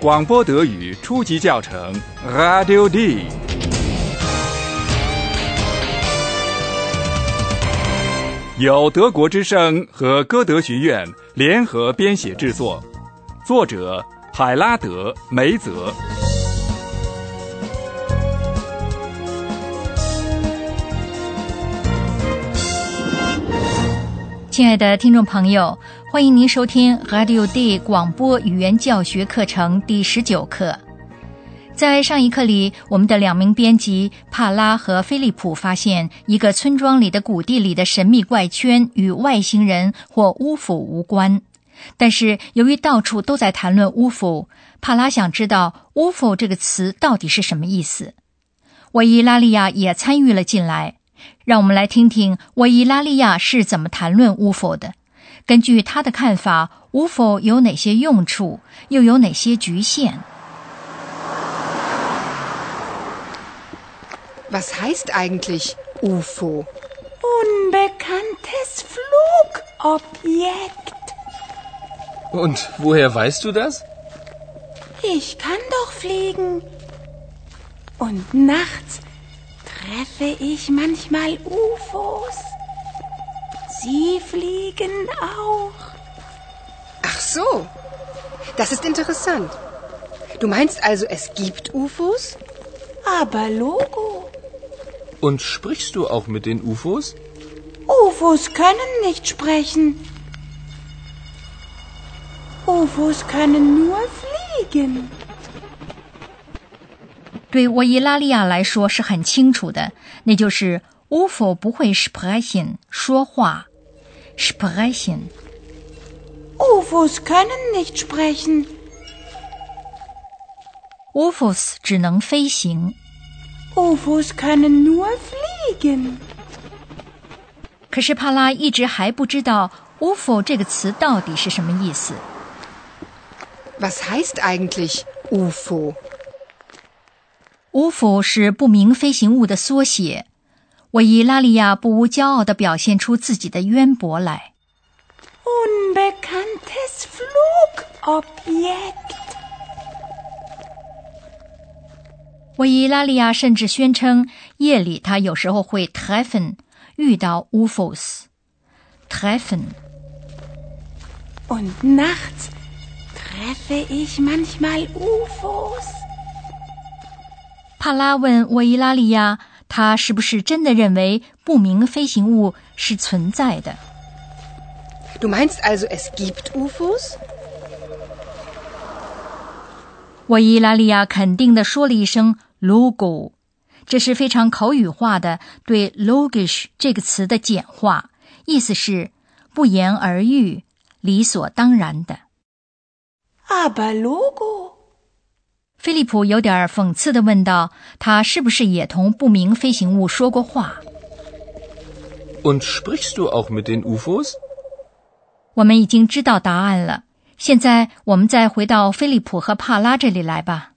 广播德语初级教程，Radio D。由德国之声和歌德学院联合编写制作，作者海拉德·梅泽。亲爱的听众朋友，欢迎您收听 Radio D 广播语言教学课程第十九课。在上一课里，我们的两名编辑帕拉和菲利普发现，一个村庄里的谷地里的神秘怪圈与外星人或巫府无关。但是由于到处都在谈论巫府，帕拉想知道“巫府”这个词到底是什么意思。维伊拉利亚也参与了进来。让我们来听听维伊拉利亚是怎么谈论巫佛的。根据他的看法，巫佛有哪些用处，又有哪些局限？Was heißt eigentlich UFO? Unbekanntes Flugobjekt. Und woher weißt du das? Ich kann doch fliegen. Und nachts treffe ich manchmal UFOs. Sie fliegen auch. Ach so, das ist interessant. Du meinst also, es gibt UFOs? Aber Logo. Und sprichst du auch mit den UFOs? UFOs können nicht sprechen. UFOs können nur fliegen. 对沃伊拉利亚来说是很清楚的，那就是 UFO 不会 sprechen 说话 ，sprechen。UFOs können nicht sprechen。UFOs 只能飞行。UFOs können nur fliegen。可是帕拉一直还不知道 UFO 这个词到底是什么意思。Was heißt eigentlich UFO？UFO 是不明飞行物的缩写。维伊拉利亚不无骄傲地表现出自己的渊博来。Unbekanntes Flugobjekt。维伊拉利亚甚至宣称，夜里他有时候会 treffen 遇到 UFOs。treffen。Und nachts treffe ich manchmal UFOs。帕拉问我伊拉利亚：“他是不是真的认为不明飞行物是存在的？”Du meinst also es gibt UFOs？我伊拉利亚肯定地说了一声 “logo”，这是非常口语化的对 “logish” 这个词的简化，意思是不言而喻、理所当然的。Aber Logo。菲利普有点讽刺地问道：“他是不是也同不明飞行物说过话？”Und sprichst du auch mit den UFOs？我们已经知道答案了。现在我们再回到菲利普和帕拉这里来吧。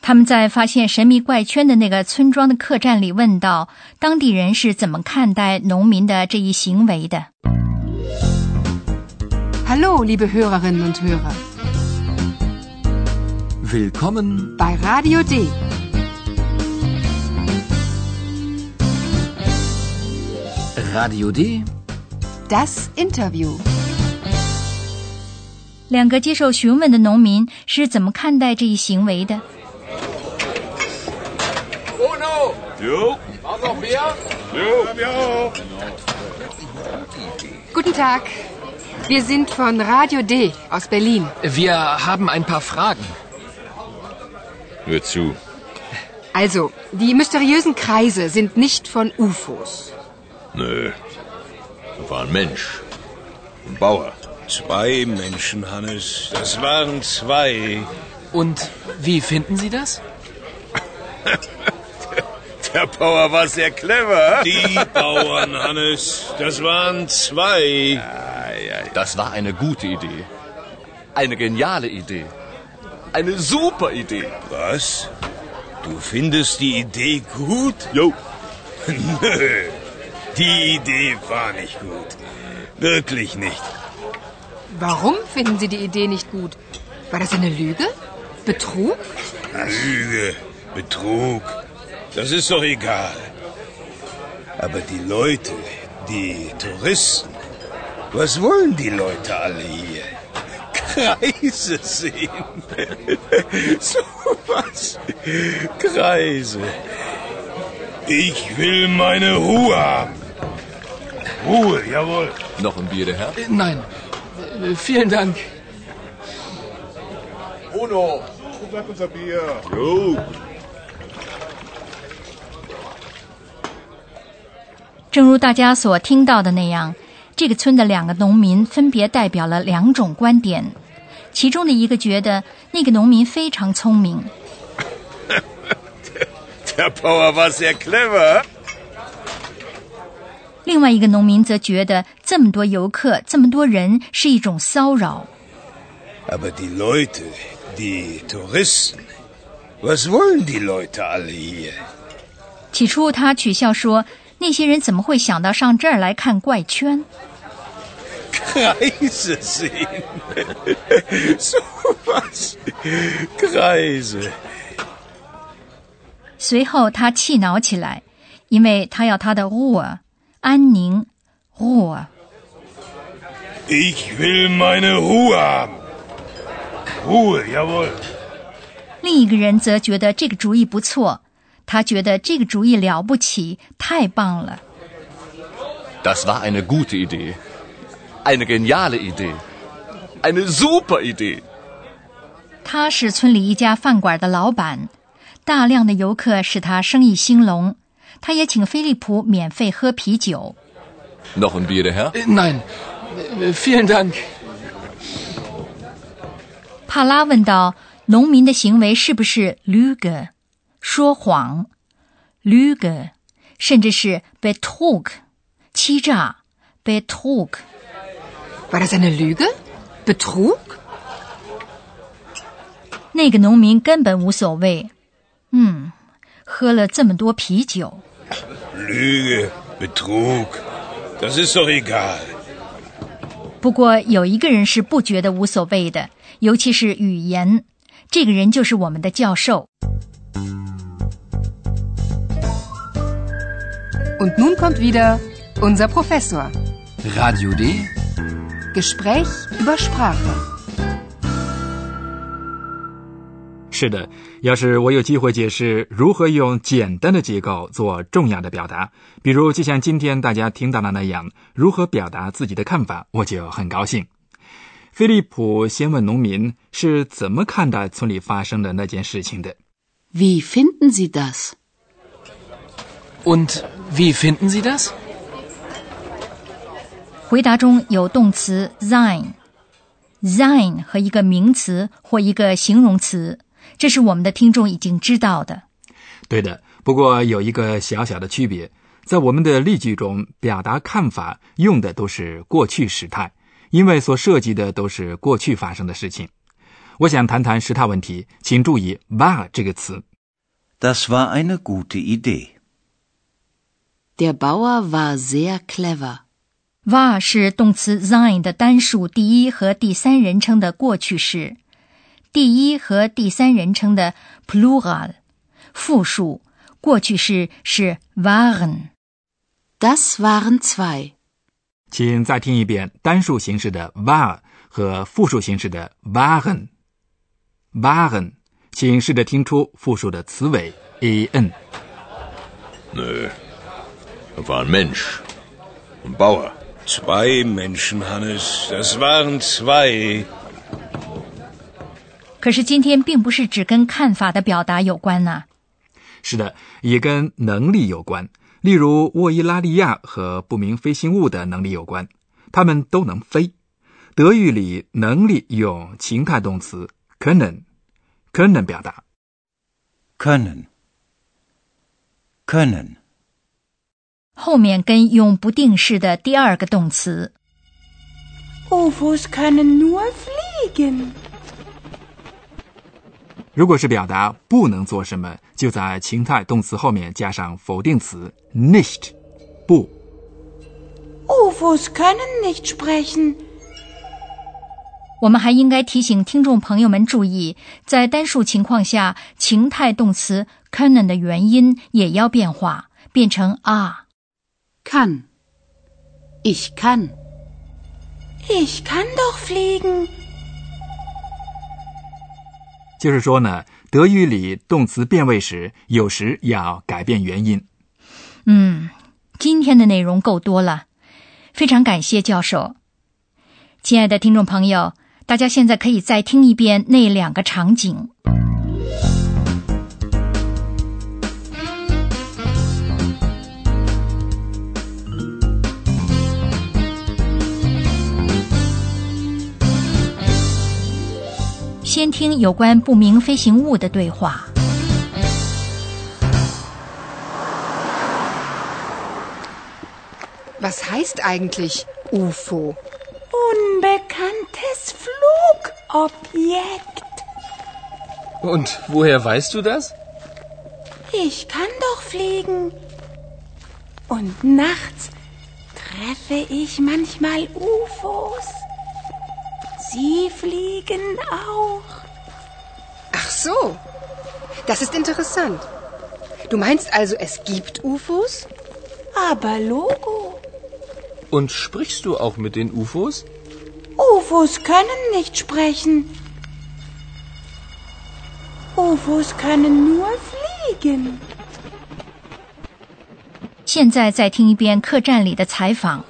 他们在发现神秘怪圈的那个村庄的客栈里问道：“当地人是怎么看待农民的这一行为的？”Hallo, liebe Hörerinnen und Hörer. Willkommen bei Radio D. Radio D. Das Interview. 两个接受询问的农民是怎么看待这一行为的？Uno. Jo. Auch noch Bier? Jo. Guten Tag. Wir sind von Radio D aus Berlin. Wir haben ein paar Fragen. Hör zu. Also, die mysteriösen Kreise sind nicht von UFOs. Nö. Das war ein Mensch. Ein Bauer. Zwei Menschen, Hannes. Das waren zwei. Und wie finden Sie das? Der Bauer war sehr clever. Die Bauern, Hannes. Das waren zwei. Das war eine gute Idee. Eine geniale Idee. Eine super Idee. Was? Du findest die Idee gut? Jo. Nö. Die Idee war nicht gut. Wirklich nicht. Warum finden Sie die Idee nicht gut? War das eine Lüge? Betrug? Lüge, Betrug, das ist doch egal. Aber die Leute, die Touristen, was wollen die Leute alle hier? Kreise sehen. so was. Kreise. Ich will meine Ruhe haben. Ruhe, jawohl. Noch ein Bier, der Herr? Nein. Vielen Dank. Uno. Jo. 正如大家所听到的那样，这个村的两个农民分别代表了两种观点。其中的一个觉得那个农民非常聪明，Der Bauer war sehr clever. 另外一个农民则觉得这么多游客、这么多人是一种骚扰。Aber die Leute, die Touristen, was wollen die Leute alle hier? 起初他取笑说：“那些人怎么会想到上这儿来看怪圈？” Kreise sehen. So was. Kreise. 随后他气恼起来，因为他要他的 Ruhe 安宁 Ruhe。Ich will meine Ruhe haben. Ruhe, jawohl. 另一个人则觉得这个主意不错，他觉得这个主意了不起，太棒了。Das war eine gute Idee. Eine geniale Idee. Eine super Idee. 他是村里一家饭馆的老板，大量的游客使他生意兴隆。他也请菲利普免费喝啤酒。Noch ein Bier, Herr? Nein. Vielen Dank. 帕拉问道：“农民的行为是不是 lüge 说谎 lüge，甚至是 betrug 欺诈 betrug？” War das eine Lüge? Betrug? 那个农民根本无所谓。嗯，喝了这么多啤酒，Lüge, Betrug. Das ist doch egal. 不过有一个人是不觉得无所谓的，尤其是语言。这个人就是我们的教授。Und nun kommt wieder unser Professor. Radio D. Gespräch über Sprache. 是的，要是我有机会解释如何用简单的结构做重要的表达，比如就像今天大家听到的那样，如何表达自己的看法，我就很高兴。菲利普先问农民是怎么看待村里发生的那件事情的。Wie finden Sie das? Und wie finden Sie das? 回答中有动词 sein，sein 和一个名词或一个形容词，这是我们的听众已经知道的。对的，不过有一个小小的区别，在我们的例句中，表达看法用的都是过去时态，因为所涉及的都是过去发生的事情。我想谈谈时态问题，请注意 war 这个词。Das war eine gute Idee. Der Bauer war sehr clever. War 是动词 sein 的单数第一和第三人称的过去式，第一和第三人称的 plural 复数，过去式是 waren。Das waren zwei. 请再听一遍单数形式的 war 和复数形式的 waren。waren，请试着听出复数的词尾 en。Nö. War ein Mensch. Ein Bauer. Zwei Menschen, Hannes. Das waren zwei. 可是今天并不是只跟看法的表达有关呐、是的，也跟能力有关。例如，沃伊拉利亚和不明飞行物的能力有关，他们都能飞。德语里能力用情态动词 können，können 表达。Können. 后面跟用不定式的第二个动词。UFOs können nur fliegen. 如果是表达不能做什么，就在情态动词后面加上否定词 nicht，不。UFOs können nicht sprechen. 我们还应该提醒听众朋友们注意，在单数情况下，情态动词 können 的元音也要变化，变成 a。Kann. Ich kann. Ich kann doch fliegen. 就是说呢，德语里动词变位时，有时要改变元音。嗯，今天的内容够多了，非常感谢教授。亲爱的听众朋友，大家现在可以再听一遍那两个场景。先听有关不明飞行物的对话。 Was heißt eigentlich UFO? Unbekanntes Flugobjekt. Und woher weißt du das? Ich kann doch fliegen. Und nachts treffe ich manchmal UFOs. Sie fliegen auch. Ach so. Das ist interessant. Du meinst also, es gibt UFOs? Aber Logo. Und sprichst du auch mit den UFOs? UFOs können nicht sprechen. UFOs können nur fliegen. 现在再听一遍客栈里的采访。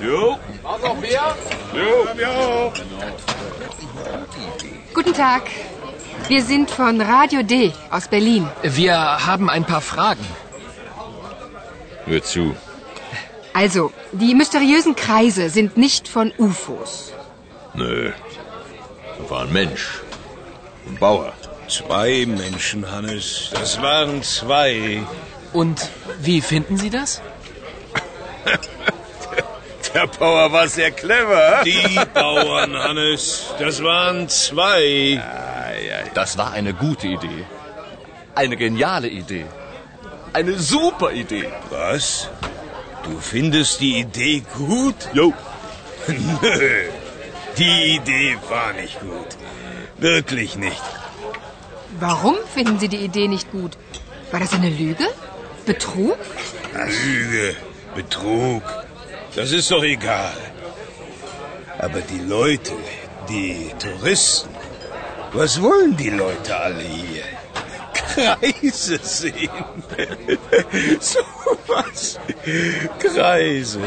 Jo. Was noch mehr? Jo. Guten Tag. Wir sind von Radio D aus Berlin. Wir haben ein paar Fragen. Hör zu. Also, die mysteriösen Kreise sind nicht von UFOs. Nö. Da war ein Mensch. Ein Bauer. Zwei Menschen, Hannes. Das waren zwei. Und wie finden Sie das? Der Bauer war sehr clever. Die Bauern, Hannes. Das waren zwei. Das war eine gute Idee. Eine geniale Idee. Eine super Idee. Was? Du findest die Idee gut? Jo. Nö. Die Idee war nicht gut. Wirklich nicht. Warum finden Sie die Idee nicht gut? War das eine Lüge? Betrug? Lüge, Betrug, das ist doch egal. Aber die Leute, die Touristen, was wollen die Leute alle hier? Kreise sehen. so was. Kreise.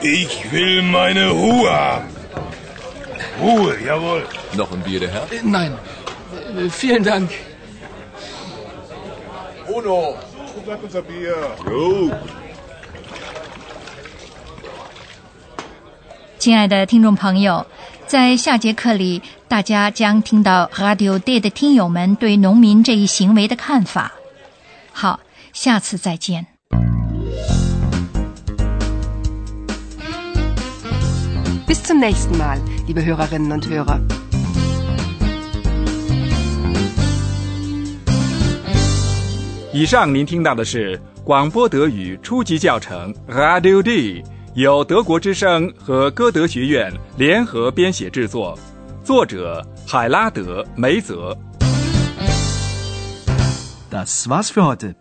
Ich will meine Ruhe haben. Ruhe, jawohl. Noch ein Bier, der Herr? Äh, Nein. Äh, Vielen Dank. Uno. Sag unser Bier. Jo. 亲爱的听众朋友，在下节课里，大家将听到 Radio Day 的听友们对农民这一行为的看法。好，下次再见。Bis zum nächsten Mal, liebe Hörerinnen und Hörer. 以上您听到的是广播德语初级教程 Radio D，由德国之声和歌德学院联合编写制作，作者海拉德·梅泽。Das war's für heute.